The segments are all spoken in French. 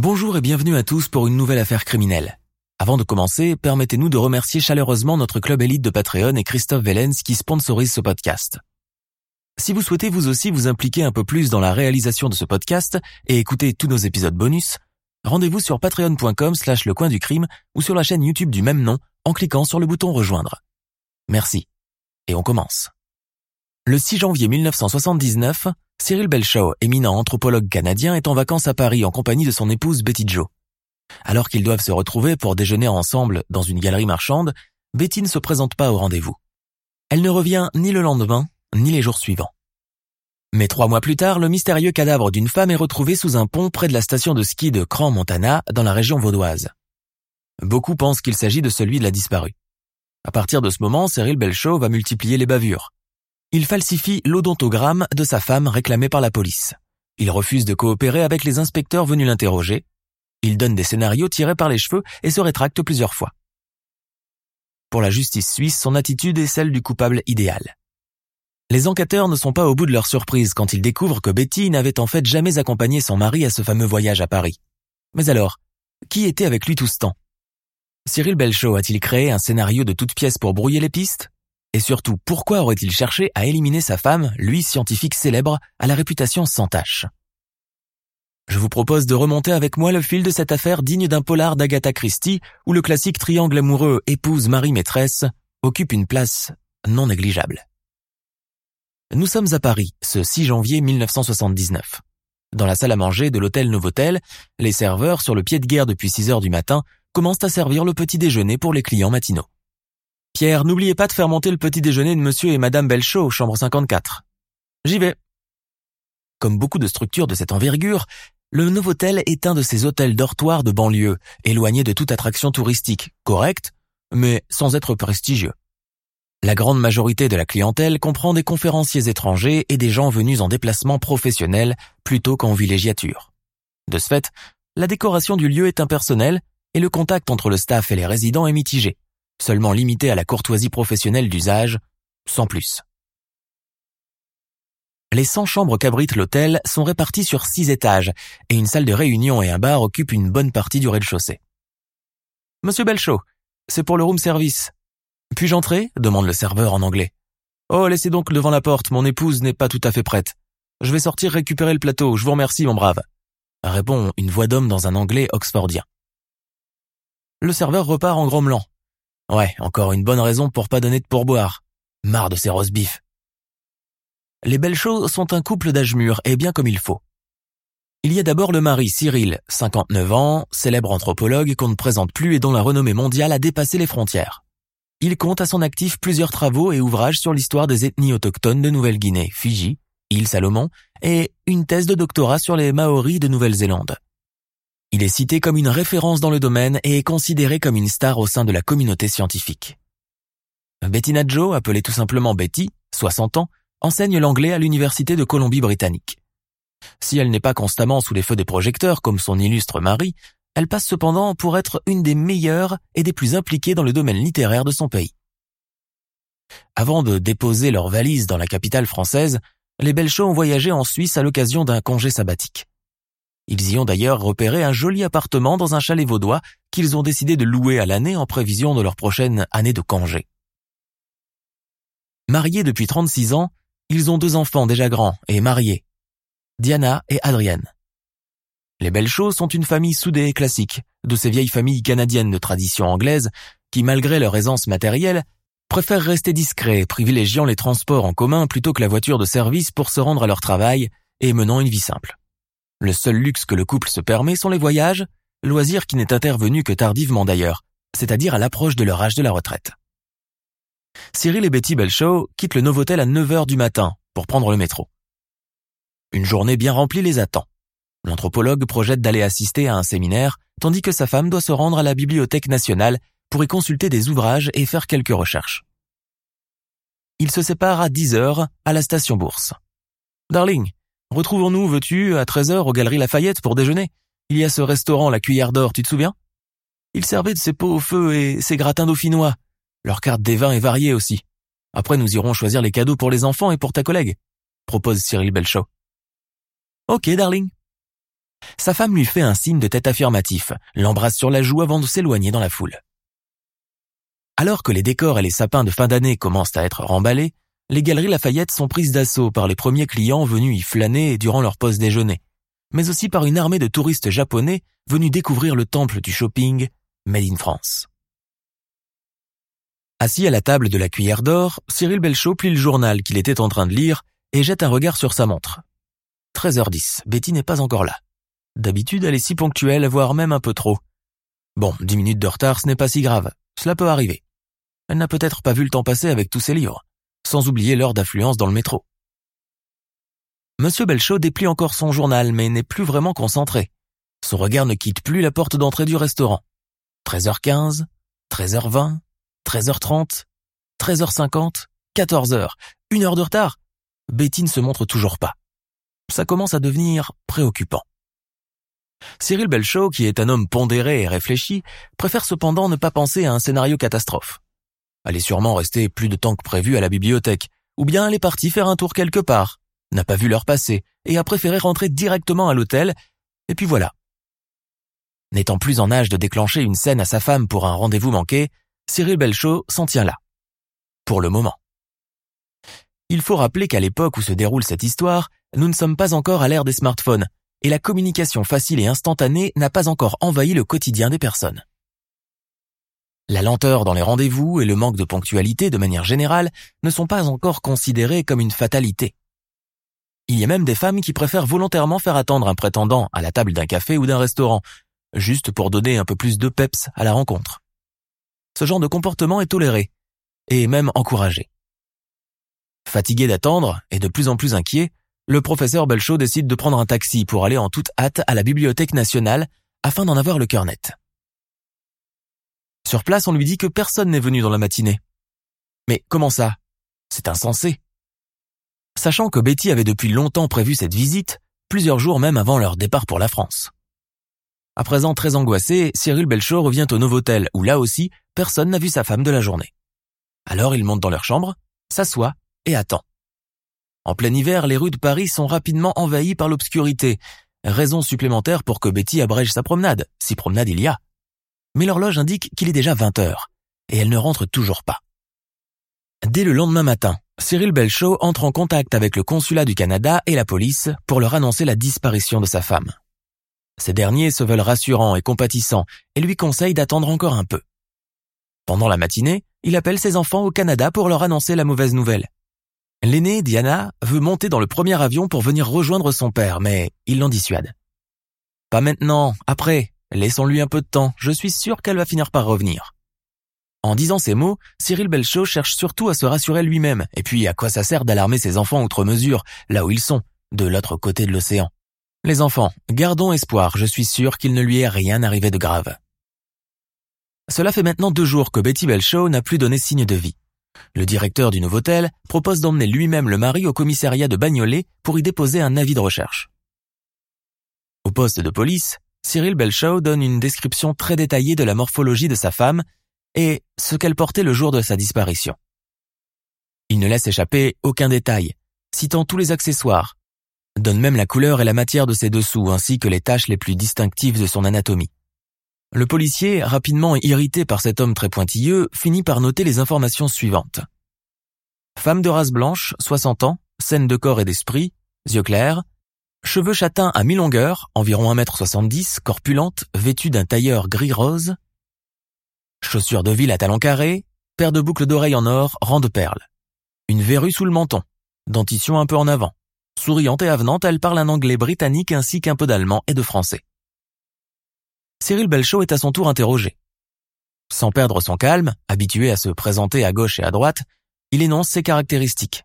Bonjour et bienvenue à tous pour une nouvelle affaire criminelle. Avant de commencer, permettez-nous de remercier chaleureusement notre club élite de Patreon et Christophe Vellens qui sponsorise ce podcast. Si vous souhaitez vous aussi vous impliquer un peu plus dans la réalisation de ce podcast et écouter tous nos épisodes bonus, rendez-vous sur patreon.com slash le coin du crime ou sur la chaîne YouTube du même nom en cliquant sur le bouton rejoindre. Merci. Et on commence. Le 6 janvier 1979, Cyril Belshaw, éminent anthropologue canadien, est en vacances à Paris en compagnie de son épouse Betty Joe. Alors qu'ils doivent se retrouver pour déjeuner ensemble dans une galerie marchande, Betty ne se présente pas au rendez-vous. Elle ne revient ni le lendemain, ni les jours suivants. Mais trois mois plus tard, le mystérieux cadavre d'une femme est retrouvé sous un pont près de la station de ski de Cran-Montana, dans la région vaudoise. Beaucoup pensent qu'il s'agit de celui de la disparue. À partir de ce moment, Cyril Belshaw va multiplier les bavures. Il falsifie l'odontogramme de sa femme réclamé par la police. Il refuse de coopérer avec les inspecteurs venus l'interroger. Il donne des scénarios tirés par les cheveux et se rétracte plusieurs fois. Pour la justice suisse, son attitude est celle du coupable idéal. Les enquêteurs ne sont pas au bout de leur surprise quand ils découvrent que Betty n'avait en fait jamais accompagné son mari à ce fameux voyage à Paris. Mais alors, qui était avec lui tout ce temps? Cyril Belchaud a-t-il créé un scénario de toutes pièces pour brouiller les pistes? Et surtout, pourquoi aurait-il cherché à éliminer sa femme, lui scientifique célèbre, à la réputation sans tache? Je vous propose de remonter avec moi le fil de cette affaire digne d'un polar d'Agatha Christie, où le classique triangle amoureux épouse-mari-maîtresse occupe une place non négligeable. Nous sommes à Paris, ce 6 janvier 1979. Dans la salle à manger de l'hôtel Novotel, les serveurs, sur le pied de guerre depuis 6 heures du matin, commencent à servir le petit déjeuner pour les clients matinaux. Pierre, n'oubliez pas de faire monter le petit déjeuner de monsieur et madame Belchaud, chambre 54. J'y vais. Comme beaucoup de structures de cette envergure, le Novotel est un de ces hôtels dortoirs de banlieue, éloignés de toute attraction touristique, correct, mais sans être prestigieux. La grande majorité de la clientèle comprend des conférenciers étrangers et des gens venus en déplacement professionnel plutôt qu'en villégiature. De ce fait, la décoration du lieu est impersonnelle et le contact entre le staff et les résidents est mitigé, seulement limité à la courtoisie professionnelle d'usage, sans plus. Les 100 chambres qu'abrite l'hôtel sont réparties sur 6 étages et une salle de réunion et un bar occupent une bonne partie du rez-de-chaussée. Monsieur Belchaud, c'est pour le room service. Puis-je entrer? demande le serveur en anglais. Oh, laissez donc devant la porte, mon épouse n'est pas tout à fait prête. Je vais sortir récupérer le plateau, je vous remercie, mon brave. Répond une voix d'homme dans un anglais oxfordien. Le serveur repart en grommelant. Ouais, encore une bonne raison pour pas donner de pourboire. Marre de ces rose bifs. Les belles choses sont un couple d'âge mûr et bien comme il faut. Il y a d'abord le mari Cyril, 59 ans, célèbre anthropologue qu'on ne présente plus et dont la renommée mondiale a dépassé les frontières. Il compte à son actif plusieurs travaux et ouvrages sur l'histoire des ethnies autochtones de Nouvelle-Guinée, Fidji, île Salomon, et une thèse de doctorat sur les Maoris de Nouvelle-Zélande. Il est cité comme une référence dans le domaine et est considéré comme une star au sein de la communauté scientifique. Bettina Joe, appelée tout simplement Betty, 60 ans, enseigne l'anglais à l'Université de Colombie-Britannique. Si elle n'est pas constamment sous les feux des projecteurs comme son illustre mari, elle passe cependant pour être une des meilleures et des plus impliquées dans le domaine littéraire de son pays. Avant de déposer leurs valises dans la capitale française, les Belchauds ont voyagé en Suisse à l'occasion d'un congé sabbatique. Ils y ont d'ailleurs repéré un joli appartement dans un chalet vaudois qu'ils ont décidé de louer à l'année en prévision de leur prochaine année de congé. Mariés depuis 36 ans, ils ont deux enfants déjà grands et mariés, Diana et Adrienne. Les Belchauds sont une famille soudée et classique, de ces vieilles familles canadiennes de tradition anglaise qui, malgré leur aisance matérielle, préfèrent rester discrets, privilégiant les transports en commun plutôt que la voiture de service pour se rendre à leur travail et menant une vie simple. Le seul luxe que le couple se permet sont les voyages, loisir qui n'est intervenu que tardivement d'ailleurs, c'est-à-dire à, l'approche de leur âge de la retraite. Cyril et Betty Belchaud quittent le Novotel à 9 heures du matin pour prendre le métro. Une journée bien remplie les attend. L'anthropologue projette d'aller assister à un séminaire, tandis que sa femme doit se rendre à la Bibliothèque nationale pour y consulter des ouvrages et faire quelques recherches. Ils se séparent à 10 heures à la station Bourse. Darling, retrouvons-nous, veux-tu, à 13 heures aux Galeries Lafayette pour déjeuner? Il y a ce restaurant La Cuillère d'Or, tu te souviens? Ils servaient de ses pots au feu et ses gratins dauphinois. Leur carte des vins est variée aussi. Après, nous irons choisir les cadeaux pour les enfants et pour ta collègue, propose Cyril Belchaud. Ok, darling. Sa femme lui fait un signe de tête affirmatif, l'embrasse sur la joue avant de s'éloigner dans la foule. Alors que les décors et les sapins de fin d'année commencent à être remballés, les galeries Lafayette sont prises d'assaut par les premiers clients venus y flâner durant leur pause déjeuner, mais aussi par une armée de touristes japonais venus découvrir le temple du shopping Made in France. Assis à la table de la cuillère d'or, Cyril Belchaud plie le journal qu'il était en train de lire et jette un regard sur sa montre. 13h10, Betty n'est pas encore là. D'habitude, elle est si ponctuelle, voire même un peu trop. Bon, dix minutes de retard, ce n'est pas si grave. Cela peut arriver. Elle n'a peut-être pas vu le temps passer avec tous ses livres, sans oublier l'heure d'affluence dans le métro. Monsieur Belchaud déplie encore son journal, mais n'est plus vraiment concentré. Son regard ne quitte plus la porte d'entrée du restaurant. 13h15, 13h20, 13h30, 13h50, 14h, une heure de retard. Betty ne se montre toujours pas. Ça commence à devenir préoccupant. Cyril Belchaud, qui est un homme pondéré et réfléchi, préfère cependant ne pas penser à un scénario catastrophe. Elle est sûrement restée plus de temps que prévu à la bibliothèque, ou bien elle est partie faire un tour quelque part, n'a pas vu l'heure passer, et a préféré rentrer directement à l'hôtel, et puis voilà. N'étant plus en âge de déclencher une scène à sa femme pour un rendez-vous manqué, Cyril Belchaud s'en tient là. Pour le moment. Il faut rappeler qu'à l'époque où se déroule cette histoire, nous ne sommes pas encore à l'ère des smartphones, et la communication facile et instantanée n'a pas encore envahi le quotidien des personnes. La lenteur dans les rendez-vous et le manque de ponctualité de manière générale ne sont pas encore considérés comme une fatalité. Il y a même des femmes qui préfèrent volontairement faire attendre un prétendant à la table d'un café ou d'un restaurant, juste pour donner un peu plus de peps à la rencontre. Ce genre de comportement est toléré, et même encouragé. Fatigué d'attendre et de plus en plus inquiet, le professeur Belchaud décide de prendre un taxi pour aller en toute hâte à la Bibliothèque nationale afin d'en avoir le cœur net. Sur place, on lui dit que personne n'est venu dans la matinée. Mais comment ça? C'est insensé. Sachant que Betty avait depuis longtemps prévu cette visite, plusieurs jours même avant leur départ pour la France. À présent très angoissé, Cyril Belchaud revient au Novotel où là aussi, personne n'a vu sa femme de la journée. Alors il monte dans leur chambre, s'assoit et attend. En plein hiver, les rues de Paris sont rapidement envahies par l'obscurité, raison supplémentaire pour que Betty abrège sa promenade, si promenade il y a. Mais l'horloge indique qu'il est déjà 20 heures, et elle ne rentre toujours pas. Dès le lendemain matin, Cyril Belchaud entre en contact avec le consulat du Canada et la police pour leur annoncer la disparition de sa femme. Ces derniers se veulent rassurants et compatissants et lui conseillent d'attendre encore un peu. Pendant la matinée, il appelle ses enfants au Canada pour leur annoncer la mauvaise nouvelle. L'aînée, Diana, veut monter dans le premier avion pour venir rejoindre son père, mais il l'en dissuade. Pas maintenant, après, laissons-lui un peu de temps, je suis sûr qu'elle va finir par revenir. En disant ces mots, Cyril Belchaud cherche surtout à se rassurer lui-même, et puis à quoi ça sert d'alarmer ses enfants outre mesure, là où ils sont, de l'autre côté de l'océan. Les enfants, gardons espoir, je suis sûr qu'il ne lui est rien arrivé de grave. Cela fait maintenant deux jours que Betty Belchaud n'a plus donné signe de vie. Le directeur du nouveau hôtel propose d'emmener lui-même le mari au commissariat de Bagnolet pour y déposer un avis de recherche. Au poste de police, Cyril Belchaud donne une description très détaillée de la morphologie de sa femme et ce qu'elle portait le jour de sa disparition. Il ne laisse échapper aucun détail, citant tous les accessoires, donne même la couleur et la matière de ses dessous ainsi que les taches les plus distinctives de son anatomie. Le policier, rapidement irrité par cet homme très pointilleux, finit par noter les informations suivantes. Femme de race blanche, 60 ans, saine de corps et d'esprit, yeux clairs, cheveux châtains à mi-longueur, environ 1m70, corpulente, vêtue d'un tailleur gris-rose, chaussures de ville à talons carrés, paire de boucles d'oreilles en or, rang de perles, une verrue sous le menton, dentition un peu en avant, souriante et avenante, elle parle un anglais britannique ainsi qu'un peu d'allemand et de français. Cyril Belchaud est à son tour interrogé. Sans perdre son calme, habitué à se présenter à gauche et à droite, il énonce ses caractéristiques.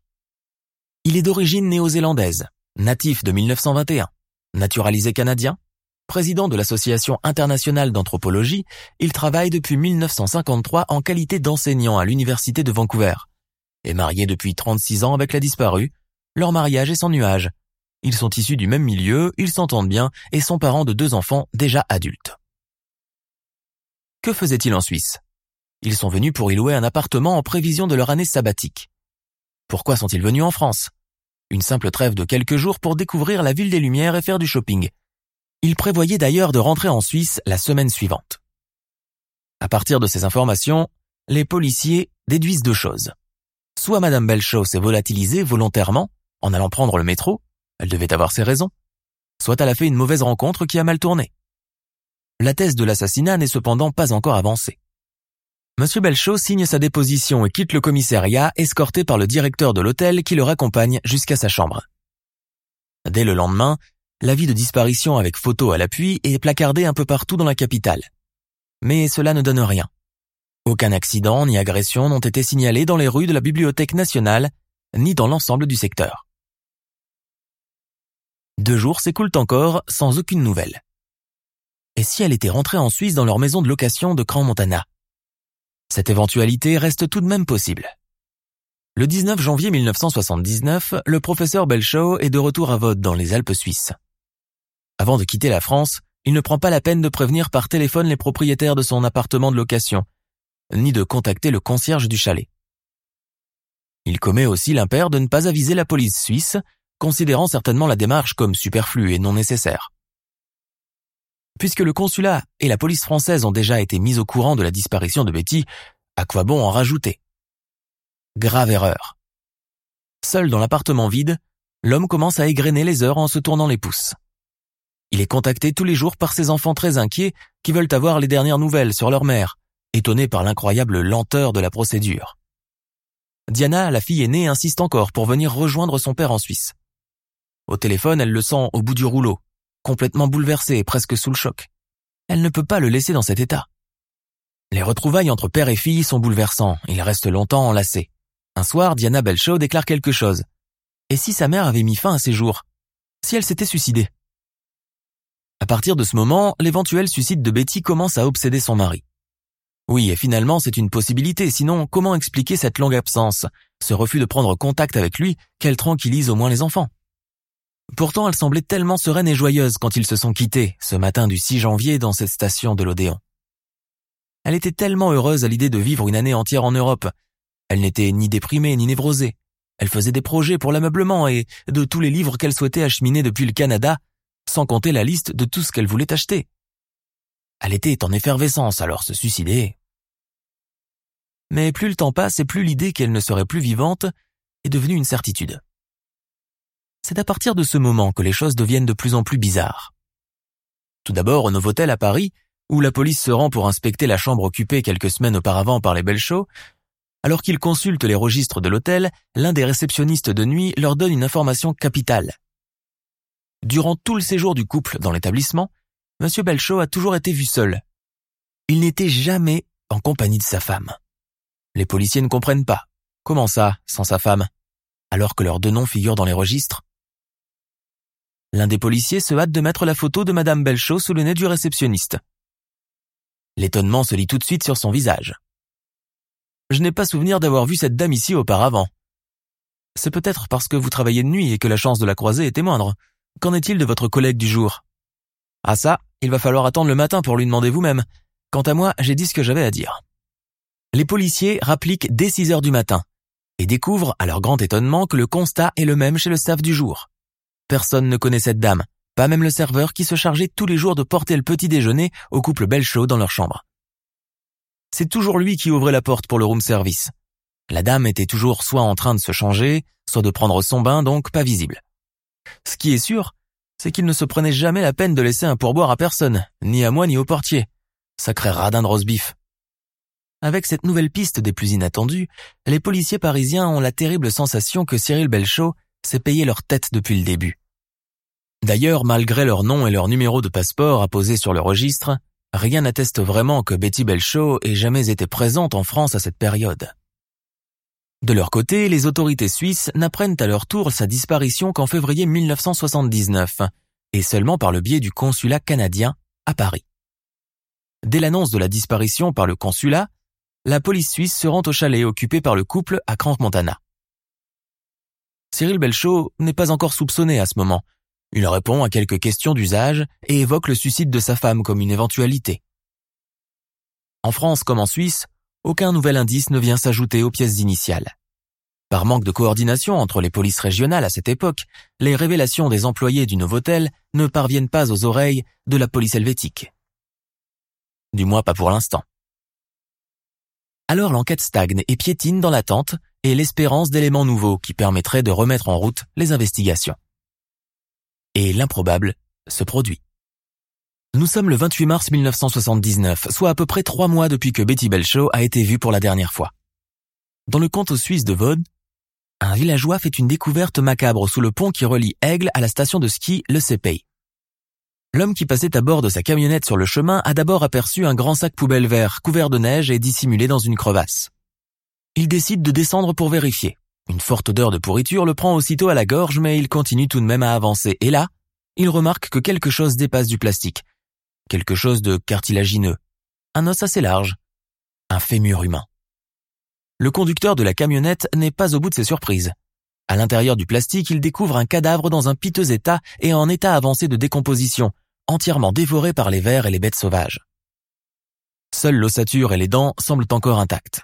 Il est d'origine néo-zélandaise, natif de 1921. Naturalisé canadien, président de l'Association internationale d'anthropologie, il travaille depuis 1953 en qualité d'enseignant à l'Université de Vancouver. Est marié depuis 36 ans avec la disparue. Leur mariage est sans nuage. Ils sont issus du même milieu, ils s'entendent bien et sont parents de deux enfants déjà adultes. Que faisait-il en Suisse? Ils sont venus pour y louer un appartement en prévision de leur année sabbatique. Pourquoi sont-ils venus en France? Une simple trêve de quelques jours pour découvrir la ville des Lumières et faire du shopping. Ils prévoyaient d'ailleurs de rentrer en Suisse la semaine suivante. À partir de ces informations, les policiers déduisent deux choses. Soit Madame Belchaud s'est volatilisée volontairement en allant prendre le métro, elle devait avoir ses raisons, soit elle a fait une mauvaise rencontre qui a mal tourné. La thèse de l'assassinat n'est cependant pas encore avancée. Monsieur Belchaud signe sa déposition et quitte le commissariat, escorté par le directeur de l'hôtel qui le raccompagne jusqu'à sa chambre. Dès le lendemain, l'avis de disparition avec photo à l'appui est placardé un peu partout dans la capitale. Mais cela ne donne rien. Aucun accident ni agression n'ont été signalés dans les rues de la Bibliothèque nationale, ni dans l'ensemble du secteur. Deux jours s'écoulent encore sans aucune nouvelle. Et si elle était rentrée en Suisse dans leur maison de location de Grand Montana Cette éventualité reste tout de même possible. Le 19 janvier 1979, le professeur Belchau est de retour à Vaud dans les Alpes suisses. Avant de quitter la France, il ne prend pas la peine de prévenir par téléphone les propriétaires de son appartement de location, ni de contacter le concierge du chalet. Il commet aussi l'impair de ne pas aviser la police suisse, considérant certainement la démarche comme superflue et non nécessaire. Puisque le consulat et la police française ont déjà été mis au courant de la disparition de Betty, à quoi bon en rajouter? Grave erreur. Seul dans l'appartement vide, l'homme commence à égrener les heures en se tournant les pouces. Il est contacté tous les jours par ses enfants très inquiets qui veulent avoir les dernières nouvelles sur leur mère, étonnés par l'incroyable lenteur de la procédure. Diana, la fille aînée, insiste encore pour venir rejoindre son père en Suisse. Au téléphone, elle le sent au bout du rouleau, complètement bouleversée et presque sous le choc. Elle ne peut pas le laisser dans cet état. Les retrouvailles entre père et fille sont bouleversants, ils restent longtemps enlacés. Un soir, Diana Belchaud déclare quelque chose. Et si sa mère avait mis fin à ses jours? Si elle s'était suicidée? À partir de ce moment, l'éventuel suicide de Betty commence à obséder son mari. Oui, et finalement, c'est une possibilité, sinon comment expliquer cette longue absence, ce refus de prendre contact avec lui qu'elle tranquillise au moins les enfants Pourtant, elle semblait tellement sereine et joyeuse quand ils se sont quittés, ce matin du 6 janvier dans cette station de l'Odéon. Elle était tellement heureuse à l'idée de vivre une année entière en Europe. Elle n'était ni déprimée ni névrosée. Elle faisait des projets pour l'ameublement et de tous les livres qu'elle souhaitait acheminer depuis le Canada, sans compter la liste de tout ce qu'elle voulait acheter. Elle était en effervescence, alors se suicider. Mais plus le temps passe et plus l'idée qu'elle ne serait plus vivante est devenue une certitude. C'est à partir de ce moment que les choses deviennent de plus en plus bizarres. Tout d'abord au Novotel à Paris, où la police se rend pour inspecter la chambre occupée quelques semaines auparavant par les Belchauds, alors qu'ils consultent les registres de l'hôtel, l'un des réceptionnistes de nuit leur donne une information capitale. Durant tout le séjour du couple dans l'établissement, M. Belchaud a toujours été vu seul. Il n'était jamais en compagnie de sa femme. Les policiers ne comprennent pas. Comment ça, sans sa femme? Alors que leurs deux noms figurent dans les registres L'un des policiers se hâte de mettre la photo de Madame Belchaud sous le nez du réceptionniste. L'étonnement se lit tout de suite sur son visage. Je n'ai pas souvenir d'avoir vu cette dame ici auparavant. C'est peut-être parce que vous travaillez de nuit et que la chance de la croiser était moindre. Qu'en est-il de votre collègue du jour? Ah ça, il va falloir attendre le matin pour lui demander vous-même. Quant à moi, j'ai dit ce que j'avais à dire. Les policiers rappliquent dès 6 heures du matin et découvrent à leur grand étonnement que le constat est le même chez le staff du jour. Personne ne connaît cette dame, pas même le serveur qui se chargeait tous les jours de porter le petit déjeuner au couple Belchaud dans leur chambre. C'est toujours lui qui ouvrait la porte pour le room service. La dame était toujours soit en train de se changer, soit de prendre son bain, donc pas visible. Ce qui est sûr, c'est qu'il ne se prenait jamais la peine de laisser un pourboire à personne, ni à moi ni au portier. Sacré radin de rose bif. Avec cette nouvelle piste des plus inattendues, les policiers parisiens ont la terrible sensation que Cyril Belchaud s'est payé leur tête depuis le début. D'ailleurs, malgré leur nom et leur numéro de passeport apposés sur le registre, rien n'atteste vraiment que Betty Belchaud ait jamais été présente en France à cette période. De leur côté, les autorités suisses n'apprennent à leur tour sa disparition qu'en février 1979, et seulement par le biais du consulat canadien à Paris. Dès l'annonce de la disparition par le consulat, la police suisse se rend au chalet occupé par le couple à Crans Montana. Cyril Belchaud n'est pas encore soupçonné à ce moment. Il répond à quelques questions d'usage et évoque le suicide de sa femme comme une éventualité. En France comme en Suisse, aucun nouvel indice ne vient s'ajouter aux pièces initiales. Par manque de coordination entre les polices régionales à cette époque, les révélations des employés du Novotel ne parviennent pas aux oreilles de la police helvétique. Du moins pas pour l'instant. Alors l'enquête stagne et piétine dans l'attente et l'espérance d'éléments nouveaux qui permettraient de remettre en route les investigations. Et l'improbable se produit. Nous sommes le 28 mars 1979, soit à peu près trois mois depuis que Betty Belchaud a été vue pour la dernière fois. Dans le comté suisse de Vaud, un villageois fait une découverte macabre sous le pont qui relie Aigle à la station de ski Le Cepey. L'homme qui passait à bord de sa camionnette sur le chemin a d'abord aperçu un grand sac poubelle vert couvert de neige et dissimulé dans une crevasse. Il décide de descendre pour vérifier. Une forte odeur de pourriture le prend aussitôt à la gorge mais il continue tout de même à avancer et là, il remarque que quelque chose dépasse du plastique. Quelque chose de cartilagineux. Un os assez large. Un fémur humain. Le conducteur de la camionnette n'est pas au bout de ses surprises. À l'intérieur du plastique, il découvre un cadavre dans un piteux état et en état avancé de décomposition, entièrement dévoré par les vers et les bêtes sauvages. Seule l'ossature et les dents semblent encore intactes.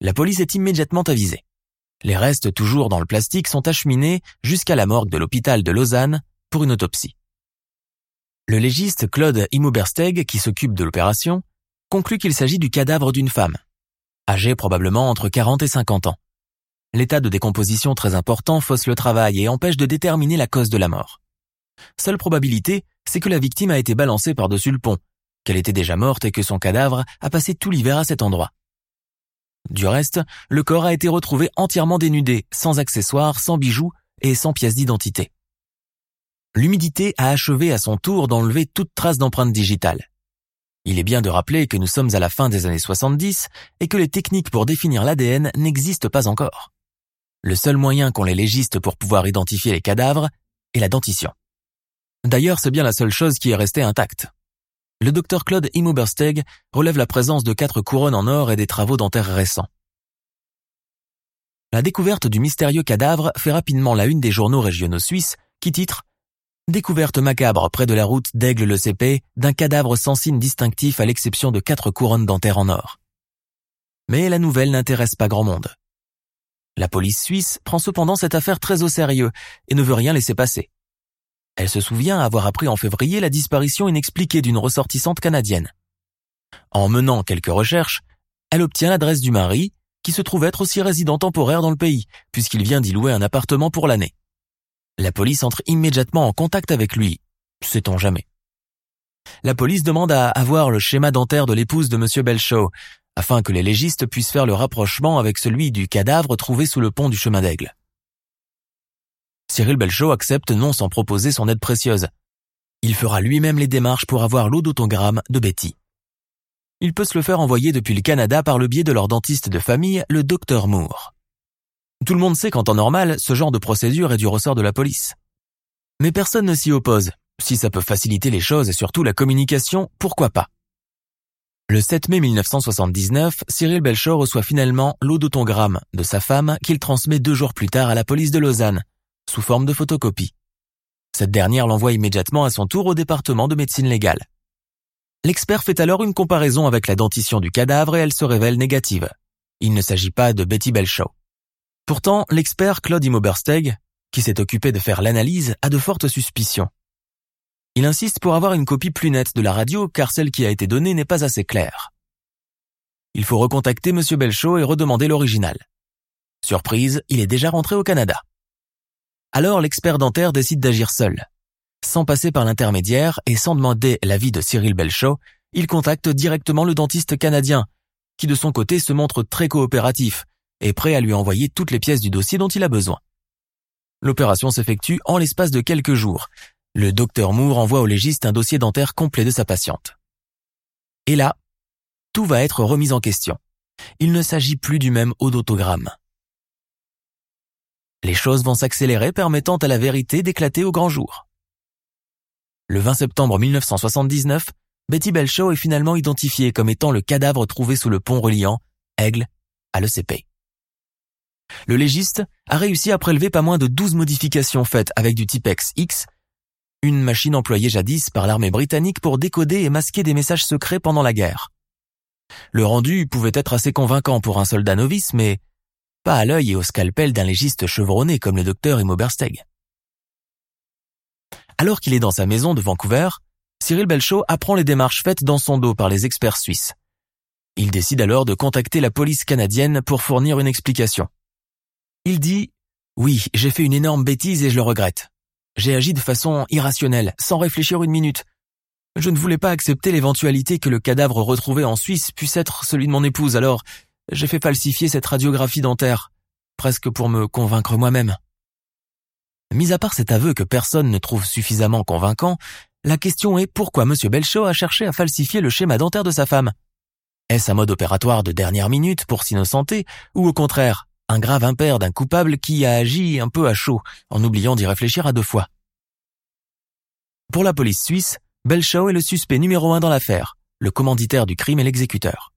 La police est immédiatement avisée. Les restes toujours dans le plastique sont acheminés jusqu'à la morgue de l'hôpital de Lausanne pour une autopsie. Le légiste Claude Immobersteg, qui s'occupe de l'opération, conclut qu'il s'agit du cadavre d'une femme, âgée probablement entre 40 et 50 ans. L'état de décomposition très important fausse le travail et empêche de déterminer la cause de la mort. Seule probabilité, c'est que la victime a été balancée par-dessus le pont, qu'elle était déjà morte et que son cadavre a passé tout l'hiver à cet endroit. Du reste, le corps a été retrouvé entièrement dénudé, sans accessoires, sans bijoux et sans pièces d'identité. L'humidité a achevé à son tour d'enlever toute trace d'empreinte digitale. Il est bien de rappeler que nous sommes à la fin des années 70 et que les techniques pour définir l'ADN n'existent pas encore. Le seul moyen qu'ont les légistes pour pouvoir identifier les cadavres est la dentition. D'ailleurs, c'est bien la seule chose qui est restée intacte. Le docteur Claude Immobersteg relève la présence de quatre couronnes en or et des travaux dentaires récents. La découverte du mystérieux cadavre fait rapidement la une des journaux régionaux suisses qui titrent Découverte macabre près de la route d'Aigle-le CP d'un cadavre sans signe distinctif à l'exception de quatre couronnes dentaires en or. Mais la nouvelle n'intéresse pas grand monde. La police suisse prend cependant cette affaire très au sérieux et ne veut rien laisser passer. Elle se souvient avoir appris en février la disparition inexpliquée d'une ressortissante canadienne. En menant quelques recherches, elle obtient l'adresse du mari, qui se trouve être aussi résident temporaire dans le pays, puisqu'il vient d'y louer un appartement pour l'année. La police entre immédiatement en contact avec lui, sait-on jamais. La police demande à avoir le schéma dentaire de l'épouse de M. Belchaud, afin que les légistes puissent faire le rapprochement avec celui du cadavre trouvé sous le pont du chemin d'Aigle. Cyril Belchaud accepte non sans proposer son aide précieuse. Il fera lui-même les démarches pour avoir l'eau d'autogramme de Betty. Il peut se le faire envoyer depuis le Canada par le biais de leur dentiste de famille, le Dr Moore. Tout le monde sait qu'en temps normal, ce genre de procédure est du ressort de la police. Mais personne ne s'y oppose. Si ça peut faciliter les choses et surtout la communication, pourquoi pas? Le 7 mai 1979, Cyril Belchaud reçoit finalement l'eau d'autogramme de sa femme qu'il transmet deux jours plus tard à la police de Lausanne, sous forme de photocopie. Cette dernière l'envoie immédiatement à son tour au département de médecine légale. L'expert fait alors une comparaison avec la dentition du cadavre et elle se révèle négative. Il ne s'agit pas de Betty Belchaud. Pourtant, l'expert Claude Immobersteg, qui s'est occupé de faire l'analyse, a de fortes suspicions. Il insiste pour avoir une copie plus nette de la radio car celle qui a été donnée n'est pas assez claire. Il faut recontacter M. Belchaud et redemander l'original. Surprise, il est déjà rentré au Canada. Alors l'expert dentaire décide d'agir seul. Sans passer par l'intermédiaire et sans demander l'avis de Cyril Belchaud, il contacte directement le dentiste canadien, qui de son côté se montre très coopératif et prêt à lui envoyer toutes les pièces du dossier dont il a besoin. L'opération s'effectue en l'espace de quelques jours. Le docteur Moore envoie au légiste un dossier dentaire complet de sa patiente. Et là, tout va être remis en question. Il ne s'agit plus du même odontogramme. Les choses vont s'accélérer permettant à la vérité d'éclater au grand jour. Le 20 septembre 1979, Betty Belshaw est finalement identifiée comme étant le cadavre trouvé sous le pont reliant Aigle à l'ECP. Le légiste a réussi à prélever pas moins de 12 modifications faites avec du Tipex X, une machine employée jadis par l'armée britannique pour décoder et masquer des messages secrets pendant la guerre. Le rendu pouvait être assez convaincant pour un soldat novice, mais pas à l'œil et au scalpel d'un légiste chevronné comme le docteur Immobersteg. Alors qu'il est dans sa maison de Vancouver, Cyril Belchaud apprend les démarches faites dans son dos par les experts suisses. Il décide alors de contacter la police canadienne pour fournir une explication. Il dit « Oui, j'ai fait une énorme bêtise et je le regrette. J'ai agi de façon irrationnelle, sans réfléchir une minute. Je ne voulais pas accepter l'éventualité que le cadavre retrouvé en Suisse puisse être celui de mon épouse, alors j'ai fait falsifier cette radiographie dentaire, presque pour me convaincre moi-même. Mis à part cet aveu que personne ne trouve suffisamment convaincant, la question est pourquoi M. Belchaud a cherché à falsifier le schéma dentaire de sa femme? Est-ce un mode opératoire de dernière minute pour s'innocenter, ou au contraire, un grave impair d'un coupable qui a agi un peu à chaud, en oubliant d'y réfléchir à deux fois? Pour la police suisse, Belchaud est le suspect numéro un dans l'affaire, le commanditaire du crime et l'exécuteur.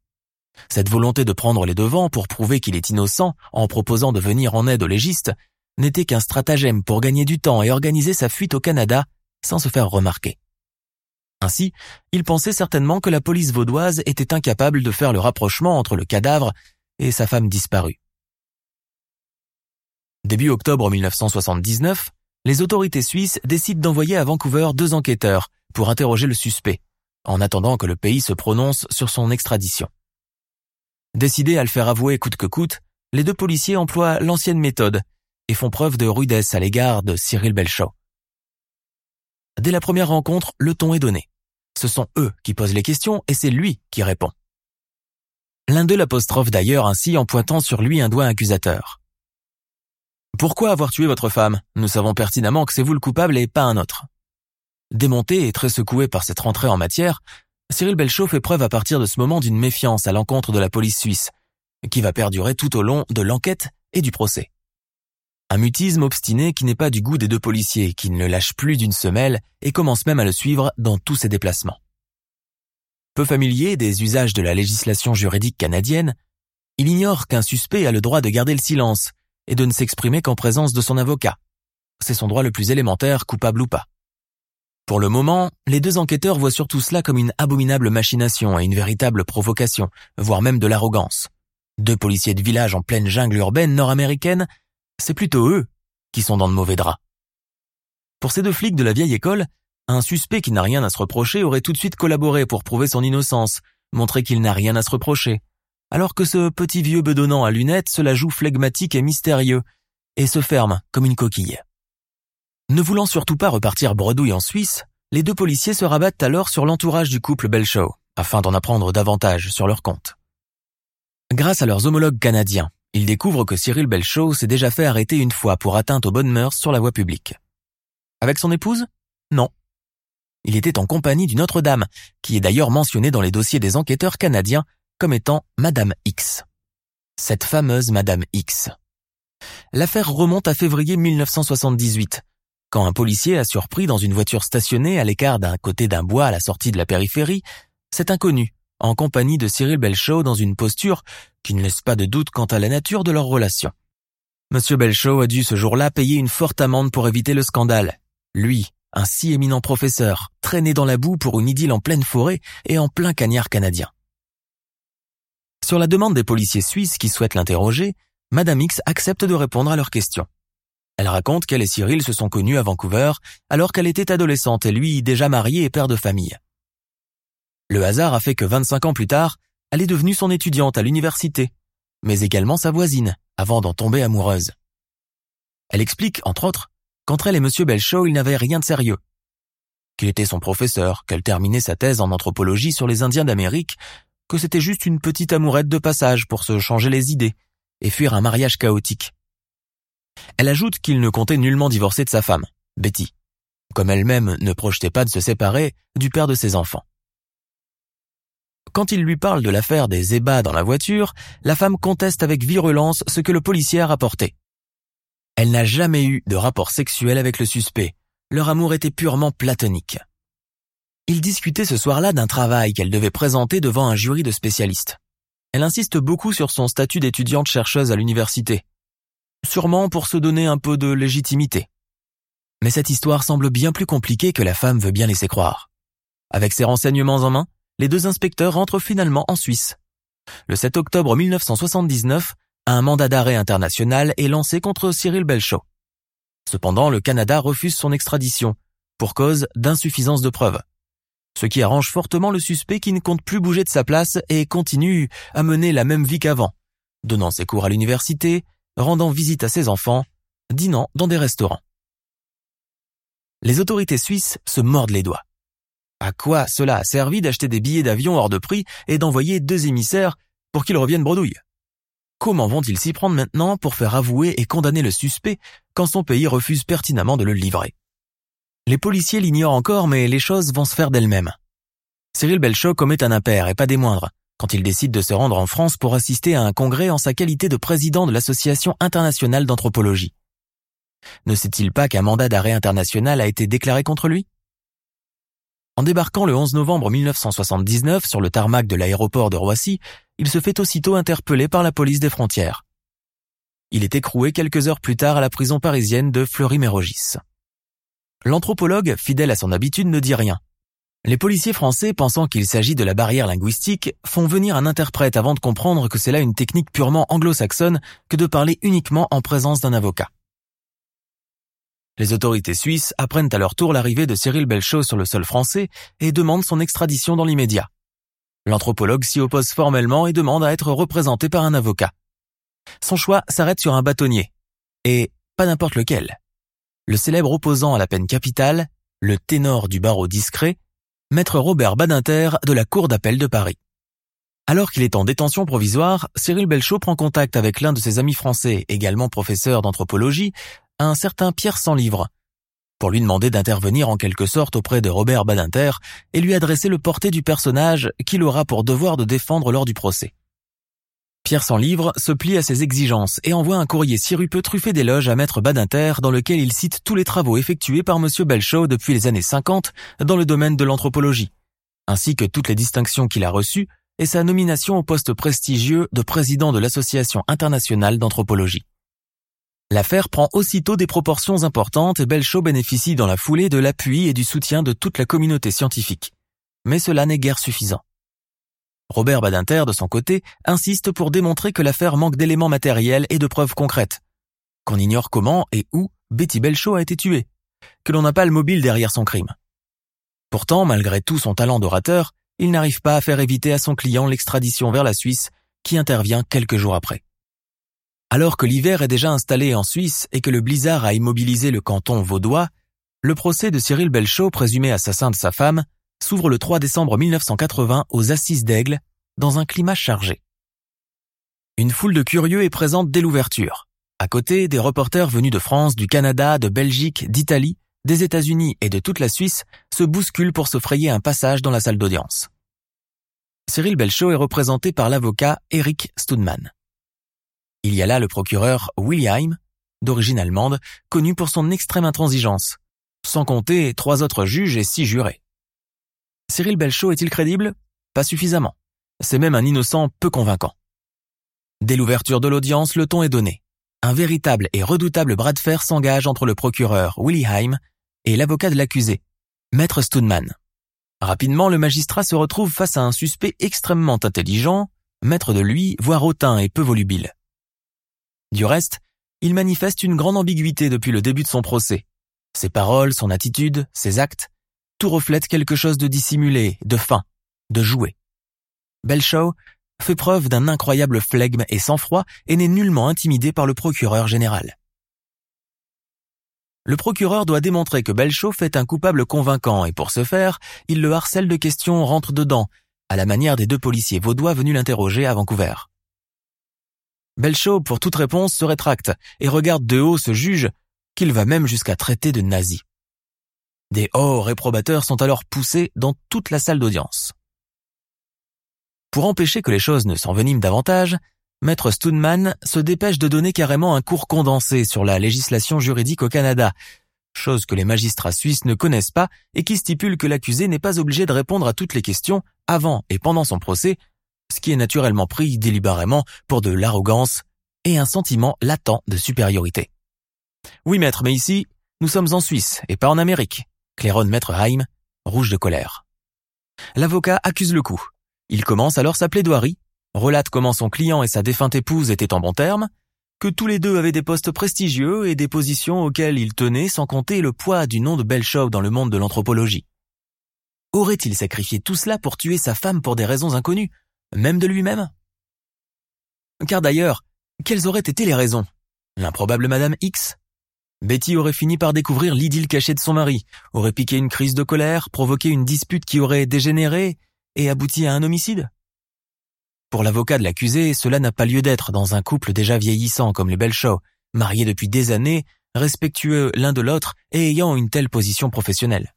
Cette volonté de prendre les devants pour prouver qu'il est innocent en proposant de venir en aide au légiste n'était qu'un stratagème pour gagner du temps et organiser sa fuite au Canada sans se faire remarquer. Ainsi, il pensait certainement que la police vaudoise était incapable de faire le rapprochement entre le cadavre et sa femme disparue. Début octobre 1979, les autorités suisses décident d'envoyer à Vancouver deux enquêteurs pour interroger le suspect, en attendant que le pays se prononce sur son extradition. Décidés à le faire avouer coûte que coûte, les deux policiers emploient l'ancienne méthode et font preuve de rudesse à l'égard de Cyril Belchaud. Dès la première rencontre, le ton est donné. Ce sont eux qui posent les questions et c'est lui qui répond. L'un d'eux l'apostrophe d'ailleurs ainsi en pointant sur lui un doigt accusateur. Pourquoi avoir tué votre femme? Nous savons pertinemment que c'est vous le coupable et pas un autre. Démonté et très secoué par cette rentrée en matière, Cyril Belchaud fait preuve à partir de ce moment d'une méfiance à l'encontre de la police suisse, qui va perdurer tout au long de l'enquête et du procès. Un mutisme obstiné qui n'est pas du goût des deux policiers, qui ne le lâchent plus d'une semelle et commencent même à le suivre dans tous ses déplacements. Peu familier des usages de la législation juridique canadienne, il ignore qu'un suspect a le droit de garder le silence et de ne s'exprimer qu'en présence de son avocat. C'est son droit le plus élémentaire, coupable ou pas. Pour le moment, les deux enquêteurs voient surtout cela comme une abominable machination et une véritable provocation, voire même de l'arrogance. Deux policiers de village en pleine jungle urbaine nord-américaine, c'est plutôt eux qui sont dans de mauvais draps. Pour ces deux flics de la vieille école, un suspect qui n'a rien à se reprocher aurait tout de suite collaboré pour prouver son innocence, montrer qu'il n'a rien à se reprocher. Alors que ce petit vieux bedonnant à lunettes se la joue flegmatique et mystérieux, et se ferme comme une coquille. Ne voulant surtout pas repartir bredouille en Suisse, les deux policiers se rabattent alors sur l'entourage du couple Belchaud, afin d'en apprendre davantage sur leur compte. Grâce à leurs homologues canadiens, ils découvrent que Cyril Belchaud s'est déjà fait arrêter une fois pour atteinte aux bonnes mœurs sur la voie publique. Avec son épouse? Non. Il était en compagnie d'une autre dame, qui est d'ailleurs mentionnée dans les dossiers des enquêteurs canadiens comme étant Madame X. Cette fameuse Madame X. L'affaire remonte à février 1978, quand un policier a surpris dans une voiture stationnée à l'écart d'un côté d'un bois à la sortie de la périphérie, cet inconnu, en compagnie de Cyril Belchaud dans une posture qui ne laisse pas de doute quant à la nature de leur relation. Monsieur Belchaud a dû ce jour-là payer une forte amende pour éviter le scandale. Lui, un si éminent professeur, traîné dans la boue pour une idylle en pleine forêt et en plein cagnard canadien. Sur la demande des policiers suisses qui souhaitent l'interroger, Madame X accepte de répondre à leurs questions. Elle raconte qu'elle et Cyril se sont connus à Vancouver alors qu'elle était adolescente et lui déjà marié et père de famille. Le hasard a fait que 25 ans plus tard, elle est devenue son étudiante à l'université, mais également sa voisine, avant d'en tomber amoureuse. Elle explique, entre autres, qu'entre elle et Monsieur Belchaud, il n'avait rien de sérieux. Qu'il était son professeur, qu'elle terminait sa thèse en anthropologie sur les Indiens d'Amérique, que c'était juste une petite amourette de passage pour se changer les idées et fuir un mariage chaotique. Elle ajoute qu'il ne comptait nullement divorcer de sa femme, Betty, comme elle-même ne projetait pas de se séparer du père de ses enfants. Quand il lui parle de l'affaire des ébats dans la voiture, la femme conteste avec virulence ce que le policier a rapporté. Elle n'a jamais eu de rapport sexuel avec le suspect. Leur amour était purement platonique. Ils discutaient ce soir-là d'un travail qu'elle devait présenter devant un jury de spécialistes. Elle insiste beaucoup sur son statut d'étudiante chercheuse à l'université. Sûrement pour se donner un peu de légitimité. Mais cette histoire semble bien plus compliquée que la femme veut bien laisser croire. Avec ses renseignements en main, les deux inspecteurs rentrent finalement en Suisse. Le 7 octobre 1979, un mandat d'arrêt international est lancé contre Cyril Belchaud. Cependant, le Canada refuse son extradition, pour cause d'insuffisance de preuves. Ce qui arrange fortement le suspect qui ne compte plus bouger de sa place et continue à mener la même vie qu'avant, donnant ses cours à l'université, rendant visite à ses enfants, dînant dans des restaurants. Les autorités suisses se mordent les doigts. À quoi cela a servi d'acheter des billets d'avion hors de prix et d'envoyer deux émissaires pour qu'ils reviennent bredouille? Comment vont-ils s'y prendre maintenant pour faire avouer et condamner le suspect quand son pays refuse pertinemment de le livrer? Les policiers l'ignorent encore, mais les choses vont se faire d'elles-mêmes. Cyril Belchaud commet un impair, et pas des moindres, quand il décide de se rendre en France pour assister à un congrès en sa qualité de président de l'Association internationale d'anthropologie. Ne sait-il pas qu'un mandat d'arrêt international a été déclaré contre lui? En débarquant le 11 novembre 1979 sur le tarmac de l'aéroport de Roissy, il se fait aussitôt interpeller par la police des frontières. Il est écroué quelques heures plus tard à la prison parisienne de Fleury-Mérogis. L'anthropologue, fidèle à son habitude, ne dit rien. Les policiers français, pensant qu'il s'agit de la barrière linguistique, font venir un interprète avant de comprendre que c'est là une technique purement anglo-saxonne que de parler uniquement en présence d'un avocat. Les autorités suisses apprennent à leur tour l'arrivée de Cyril Belchaud sur le sol français et demandent son extradition dans l'immédiat. L'anthropologue s'y oppose formellement et demande à être représenté par un avocat. Son choix s'arrête sur un bâtonnier. Et pas n'importe lequel. Le célèbre opposant à la peine capitale, le ténor du barreau discret, maître Robert Badinter de la Cour d'appel de Paris. Alors qu'il est en détention provisoire, Cyril Belchaud prend contact avec l'un de ses amis français, également professeur d'anthropologie, un certain Pierre Livre pour lui demander d'intervenir en quelque sorte auprès de Robert Badinter et lui adresser le portrait du personnage qu'il aura pour devoir de défendre lors du procès. Pierre sans livre se plie à ses exigences et envoie un courrier sirupeux truffé d'éloges à Maître Badinter dans lequel il cite tous les travaux effectués par M. Belchaud depuis les années 50 dans le domaine de l'anthropologie, ainsi que toutes les distinctions qu'il a reçues et sa nomination au poste prestigieux de président de l'Association internationale d'anthropologie. L'affaire prend aussitôt des proportions importantes et Belchaud bénéficie dans la foulée de l'appui et du soutien de toute la communauté scientifique. Mais cela n'est guère suffisant. Robert Badinter, de son côté, insiste pour démontrer que l'affaire manque d'éléments matériels et de preuves concrètes. Qu'on ignore comment et où Betty Belchaud a été tuée. Que l'on n'a pas le mobile derrière son crime. Pourtant, malgré tout son talent d'orateur, il n'arrive pas à faire éviter à son client l'extradition vers la Suisse, qui intervient quelques jours après. Alors que l'hiver est déjà installé en Suisse et que le blizzard a immobilisé le canton vaudois, le procès de Cyril Belchaud, présumé assassin de sa femme, s'ouvre le 3 décembre 1980 aux Assises d'Aigle, dans un climat chargé. Une foule de curieux est présente dès l'ouverture. À côté, des reporters venus de France, du Canada, de Belgique, d'Italie, des États-Unis et de toute la Suisse se bousculent pour se frayer un passage dans la salle d'audience. Cyril Belchaud est représenté par l'avocat Eric Studman. Il y a là le procureur William, d'origine allemande, connu pour son extrême intransigeance, sans compter trois autres juges et six jurés. Cyril Belchaud est-il crédible? Pas suffisamment. C'est même un innocent peu convaincant. Dès l'ouverture de l'audience, le ton est donné. Un véritable et redoutable bras de fer s'engage entre le procureur William et l'avocat de l'accusé, Maître Studman. Rapidement, le magistrat se retrouve face à un suspect extrêmement intelligent, maître de lui, voire hautain et peu volubile. Du reste, il manifeste une grande ambiguïté depuis le début de son procès. Ses paroles, son attitude, ses actes, tout reflète quelque chose de dissimulé, de fin, de joué. Belchaud fait preuve d'un incroyable flegme et sang-froid et n'est nullement intimidé par le procureur général. Le procureur doit démontrer que Belchaud fait un coupable convaincant et pour ce faire, il le harcèle de questions rentre dedans, à la manière des deux policiers vaudois venus l'interroger à Vancouver. Belchaud, pour toute réponse, se rétracte et regarde de haut ce juge qu'il va même jusqu'à traiter de nazi. Des hauts réprobateurs sont alors poussés dans toute la salle d'audience. Pour empêcher que les choses ne s'enveniment davantage, Maître Stoneman se dépêche de donner carrément un cours condensé sur la législation juridique au Canada, chose que les magistrats suisses ne connaissent pas et qui stipule que l'accusé n'est pas obligé de répondre à toutes les questions avant et pendant son procès, ce qui est naturellement pris délibérément pour de l'arrogance et un sentiment latent de supériorité. Oui maître, mais ici, nous sommes en Suisse et pas en Amérique, claironne maître Haim, rouge de colère. L'avocat accuse le coup. Il commence alors sa plaidoirie, relate comment son client et sa défunte épouse étaient en bon terme, que tous les deux avaient des postes prestigieux et des positions auxquelles ils tenaient sans compter le poids du nom de Belchov dans le monde de l'anthropologie. Aurait-il sacrifié tout cela pour tuer sa femme pour des raisons inconnues, même de lui-même? Car d'ailleurs, quelles auraient été les raisons? L'improbable Madame X? Betty aurait fini par découvrir l'idylle cachée de son mari, aurait piqué une crise de colère, provoqué une dispute qui aurait dégénéré et abouti à un homicide pour l'avocat de l'accusé, cela n'a pas lieu d'être dans un couple déjà vieillissant comme les Belchaux, mariés depuis des années, respectueux l'un de l'autre et ayant une telle position professionnelle.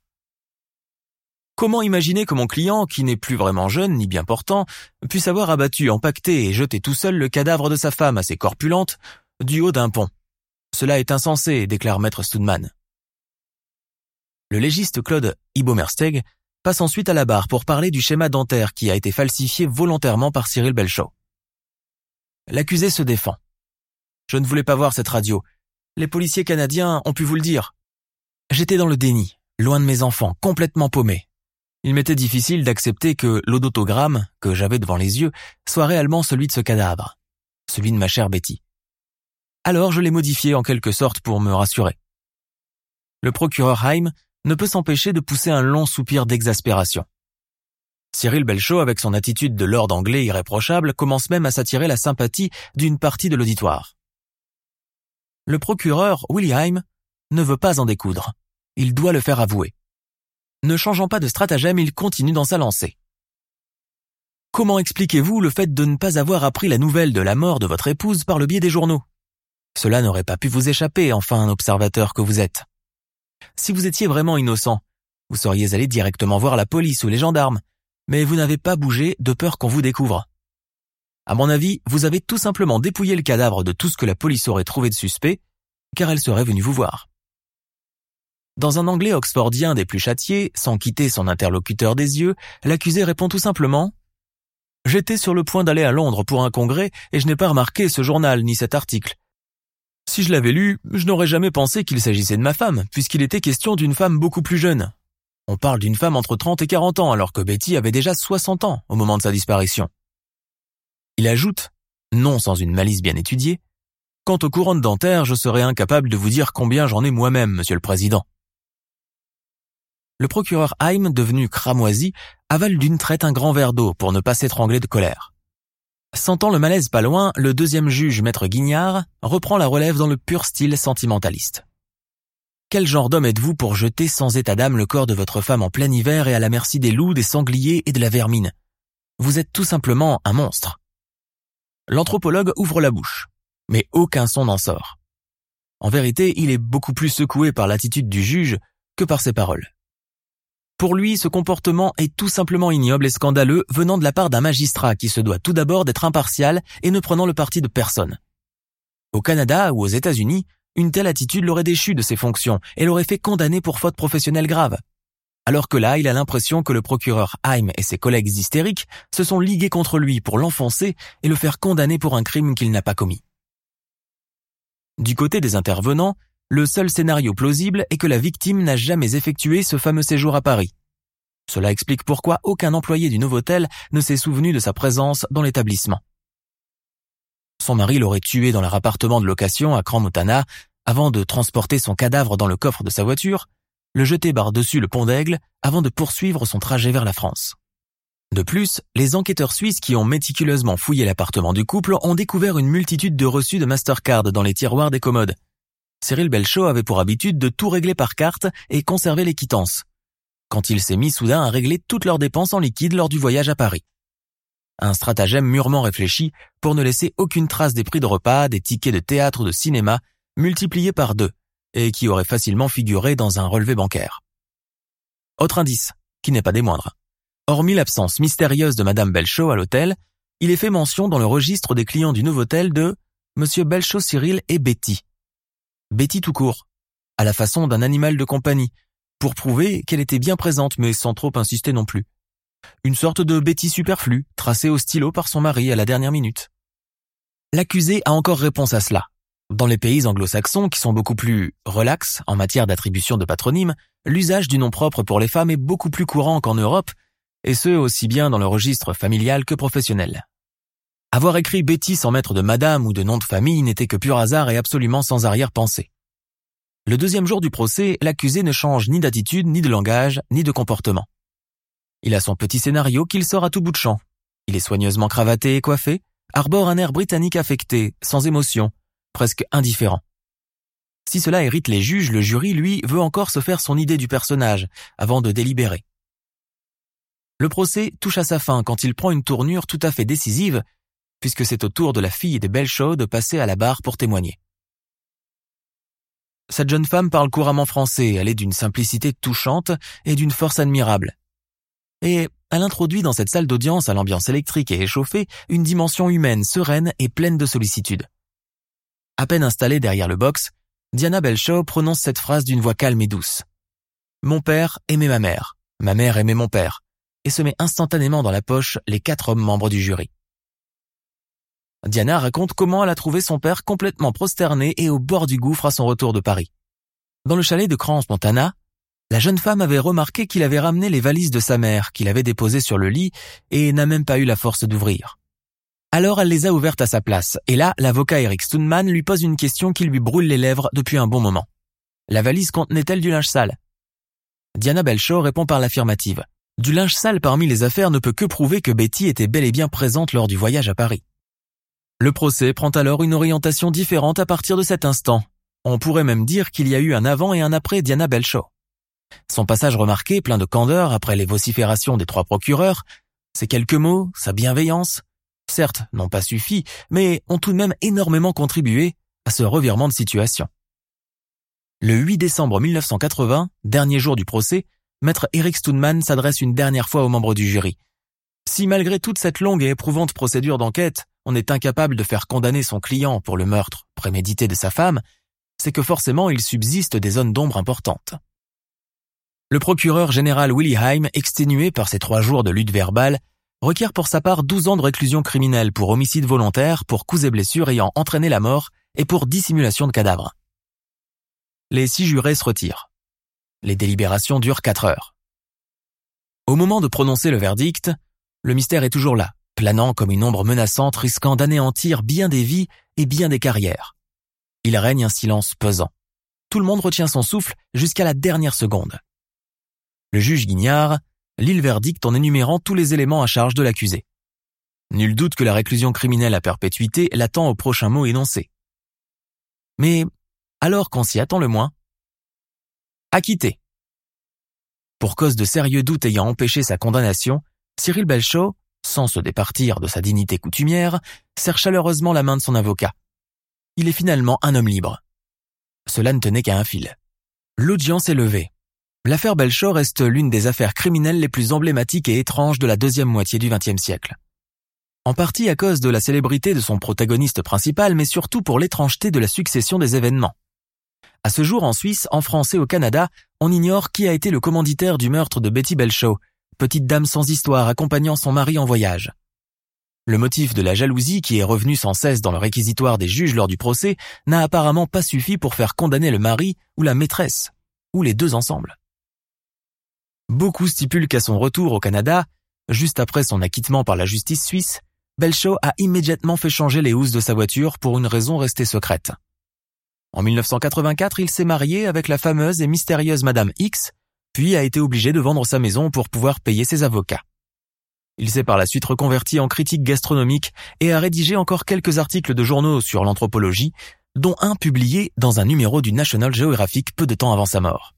Comment imaginer que mon client, qui n'est plus vraiment jeune ni bien portant, puisse avoir abattu, empaqueté et jeté tout seul le cadavre de sa femme assez corpulente du haut d'un pont? Cela est insensé, déclare maître Studman. Le légiste Claude Ibomersteg passe ensuite à la barre pour parler du schéma dentaire qui a été falsifié volontairement par Cyril Belchaud. L'accusé se défend. Je ne voulais pas voir cette radio. Les policiers canadiens ont pu vous le dire. J'étais dans le déni, loin de mes enfants, complètement paumé. Il m'était difficile d'accepter que l'odotogramme que j'avais devant les yeux soit réellement celui de ce cadavre, celui de ma chère Betty. Alors je l'ai modifié en quelque sorte pour me rassurer. Le procureur Heim ne peut s'empêcher de pousser un long soupir d'exaspération. Cyril Belchaud, avec son attitude de lord anglais irréprochable, commence même à s'attirer la sympathie d'une partie de l'auditoire. Le procureur, William, ne veut pas en découdre. Il doit le faire avouer. Ne changeant pas de stratagème, il continue dans sa lancée. Comment expliquez-vous le fait de ne pas avoir appris la nouvelle de la mort de votre épouse par le biais des journaux? Cela n'aurait pas pu vous échapper, enfin, un observateur que vous êtes. Si vous étiez vraiment innocent, vous seriez allé directement voir la police ou les gendarmes, mais vous n'avez pas bougé de peur qu'on vous découvre. À mon avis, vous avez tout simplement dépouillé le cadavre de tout ce que la police aurait trouvé de suspect, car elle serait venue vous voir. Dans un anglais oxfordien des plus châtiés, sans quitter son interlocuteur des yeux, l'accusé répond tout simplement J'étais sur le point d'aller à Londres pour un congrès et je n'ai pas remarqué ce journal ni cet article. Si je l'avais lu, je n'aurais jamais pensé qu'il s'agissait de ma femme, puisqu'il était question d'une femme beaucoup plus jeune. On parle d'une femme entre 30 et 40 ans, alors que Betty avait déjà 60 ans au moment de sa disparition. Il ajoute, non sans une malice bien étudiée, Quant aux couronnes dentaires, je serais incapable de vous dire combien j'en ai moi-même, monsieur le président. Le procureur Haim, devenu cramoisi, avale d'une traite un grand verre d'eau pour ne pas s'étrangler de colère. Sentant le malaise pas loin, le deuxième juge, maître Guignard, reprend la relève dans le pur style sentimentaliste. Quel genre d'homme êtes-vous pour jeter sans état d'âme le corps de votre femme en plein hiver et à la merci des loups, des sangliers et de la vermine? Vous êtes tout simplement un monstre. L'anthropologue ouvre la bouche, mais aucun son n'en sort. En vérité, il est beaucoup plus secoué par l'attitude du juge que par ses paroles. Pour lui, ce comportement est tout simplement ignoble et scandaleux venant de la part d'un magistrat qui se doit tout d'abord d'être impartial et ne prenant le parti de personne. Au Canada ou aux États-Unis, une telle attitude l'aurait déchu de ses fonctions et l'aurait fait condamner pour faute professionnelle grave. Alors que là, il a l'impression que le procureur Haim et ses collègues hystériques se sont ligués contre lui pour l'enfoncer et le faire condamner pour un crime qu'il n'a pas commis. Du côté des intervenants, le seul scénario plausible est que la victime n'a jamais effectué ce fameux séjour à Paris. Cela explique pourquoi aucun employé du Novotel ne s'est souvenu de sa présence dans l'établissement. Son mari l'aurait tué dans leur appartement de location à Crans-Montana avant de transporter son cadavre dans le coffre de sa voiture, le jeter par-dessus le pont d'Aigle avant de poursuivre son trajet vers la France. De plus, les enquêteurs suisses qui ont méticuleusement fouillé l'appartement du couple ont découvert une multitude de reçus de Mastercard dans les tiroirs des commodes, Cyril Belchaud avait pour habitude de tout régler par carte et conserver les quittances, quand il s'est mis soudain à régler toutes leurs dépenses en liquide lors du voyage à Paris. Un stratagème mûrement réfléchi pour ne laisser aucune trace des prix de repas, des tickets de théâtre ou de cinéma multipliés par deux, et qui aurait facilement figuré dans un relevé bancaire. Autre indice, qui n'est pas des moindres. Hormis l'absence mystérieuse de Madame Belchaud à l'hôtel, il est fait mention dans le registre des clients du nouveau hôtel de Monsieur Belchaud Cyril et Betty, Betty tout court. à la façon d'un animal de compagnie, pour prouver qu'elle était bien présente mais sans trop insister non plus. Une sorte de bêtise superflue, tracée au stylo par son mari à la dernière minute. L'accusé a encore réponse à cela. Dans les pays anglo-saxons qui sont beaucoup plus relax en matière d'attribution de patronymes, l'usage du nom propre pour les femmes est beaucoup plus courant qu'en Europe, et ce aussi bien dans le registre familial que professionnel. Avoir écrit Betty sans mettre de madame ou de nom de famille n'était que pur hasard et absolument sans arrière-pensée. Le deuxième jour du procès, l'accusé ne change ni d'attitude, ni de langage, ni de comportement. Il a son petit scénario qu'il sort à tout bout de champ. Il est soigneusement cravaté et coiffé, arbore un air britannique affecté, sans émotion, presque indifférent. Si cela hérite les juges, le jury, lui, veut encore se faire son idée du personnage, avant de délibérer. Le procès touche à sa fin quand il prend une tournure tout à fait décisive, puisque c'est au tour de la fille des Belchauds de passer à la barre pour témoigner. Cette jeune femme parle couramment français, elle est d'une simplicité touchante et d'une force admirable. Et elle introduit dans cette salle d'audience à l'ambiance électrique et échauffée une dimension humaine, sereine et pleine de sollicitude. À peine installée derrière le box, Diana Belchaud prononce cette phrase d'une voix calme et douce. Mon père aimait ma mère, ma mère aimait mon père, et se met instantanément dans la poche les quatre hommes membres du jury. Diana raconte comment elle a trouvé son père complètement prosterné et au bord du gouffre à son retour de Paris. Dans le chalet de Crans, Montana, la jeune femme avait remarqué qu'il avait ramené les valises de sa mère, qu'il avait déposées sur le lit, et n'a même pas eu la force d'ouvrir. Alors elle les a ouvertes à sa place, et là, l'avocat Eric Stoneman lui pose une question qui lui brûle les lèvres depuis un bon moment. La valise contenait-elle du linge sale? Diana Belchaud répond par l'affirmative. Du linge sale parmi les affaires ne peut que prouver que Betty était bel et bien présente lors du voyage à Paris. Le procès prend alors une orientation différente à partir de cet instant. On pourrait même dire qu'il y a eu un avant et un après Diana Belchaud. Son passage remarqué, plein de candeur après les vociférations des trois procureurs, ses quelques mots, sa bienveillance, certes, n'ont pas suffi, mais ont tout de même énormément contribué à ce revirement de situation. Le 8 décembre 1980, dernier jour du procès, maître Eric Stoneman s'adresse une dernière fois aux membres du jury. Si malgré toute cette longue et éprouvante procédure d'enquête, on est incapable de faire condamner son client pour le meurtre prémédité de sa femme, c'est que forcément il subsiste des zones d'ombre importantes. Le procureur général Willy Heim, exténué par ces trois jours de lutte verbale, requiert pour sa part 12 ans de réclusion criminelle pour homicide volontaire, pour coups et blessures ayant entraîné la mort et pour dissimulation de cadavres. Les six jurés se retirent. Les délibérations durent quatre heures. Au moment de prononcer le verdict, le mystère est toujours là planant comme une ombre menaçante risquant d'anéantir bien des vies et bien des carrières. Il règne un silence pesant. Tout le monde retient son souffle jusqu'à la dernière seconde. Le juge Guignard lit le verdict en énumérant tous les éléments à charge de l'accusé. Nul doute que la réclusion criminelle à perpétuité l'attend au prochain mot énoncé. Mais, alors qu'on s'y attend le moins, acquitté. Pour cause de sérieux doutes ayant empêché sa condamnation, Cyril Belchaud sans se départir de sa dignité coutumière, serre chaleureusement la main de son avocat. Il est finalement un homme libre. Cela ne tenait qu'à un fil. L'audience est levée. L'affaire Belchor reste l'une des affaires criminelles les plus emblématiques et étranges de la deuxième moitié du XXe siècle. En partie à cause de la célébrité de son protagoniste principal, mais surtout pour l'étrangeté de la succession des événements. À ce jour en Suisse, en France et au Canada, on ignore qui a été le commanditaire du meurtre de Betty Belchaud, petite dame sans histoire accompagnant son mari en voyage. Le motif de la jalousie qui est revenu sans cesse dans le réquisitoire des juges lors du procès n'a apparemment pas suffi pour faire condamner le mari ou la maîtresse, ou les deux ensemble. Beaucoup stipulent qu'à son retour au Canada, juste après son acquittement par la justice suisse, Belchaud a immédiatement fait changer les housses de sa voiture pour une raison restée secrète. En 1984, il s'est marié avec la fameuse et mystérieuse Madame X, puis a été obligé de vendre sa maison pour pouvoir payer ses avocats. Il s'est par la suite reconverti en critique gastronomique et a rédigé encore quelques articles de journaux sur l'anthropologie, dont un publié dans un numéro du National Geographic peu de temps avant sa mort.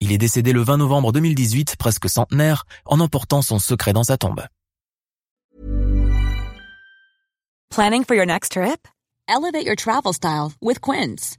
Il est décédé le 20 novembre 2018, presque centenaire, en emportant son secret dans sa tombe. Planning for your next trip? Elevate your travel style with Quince.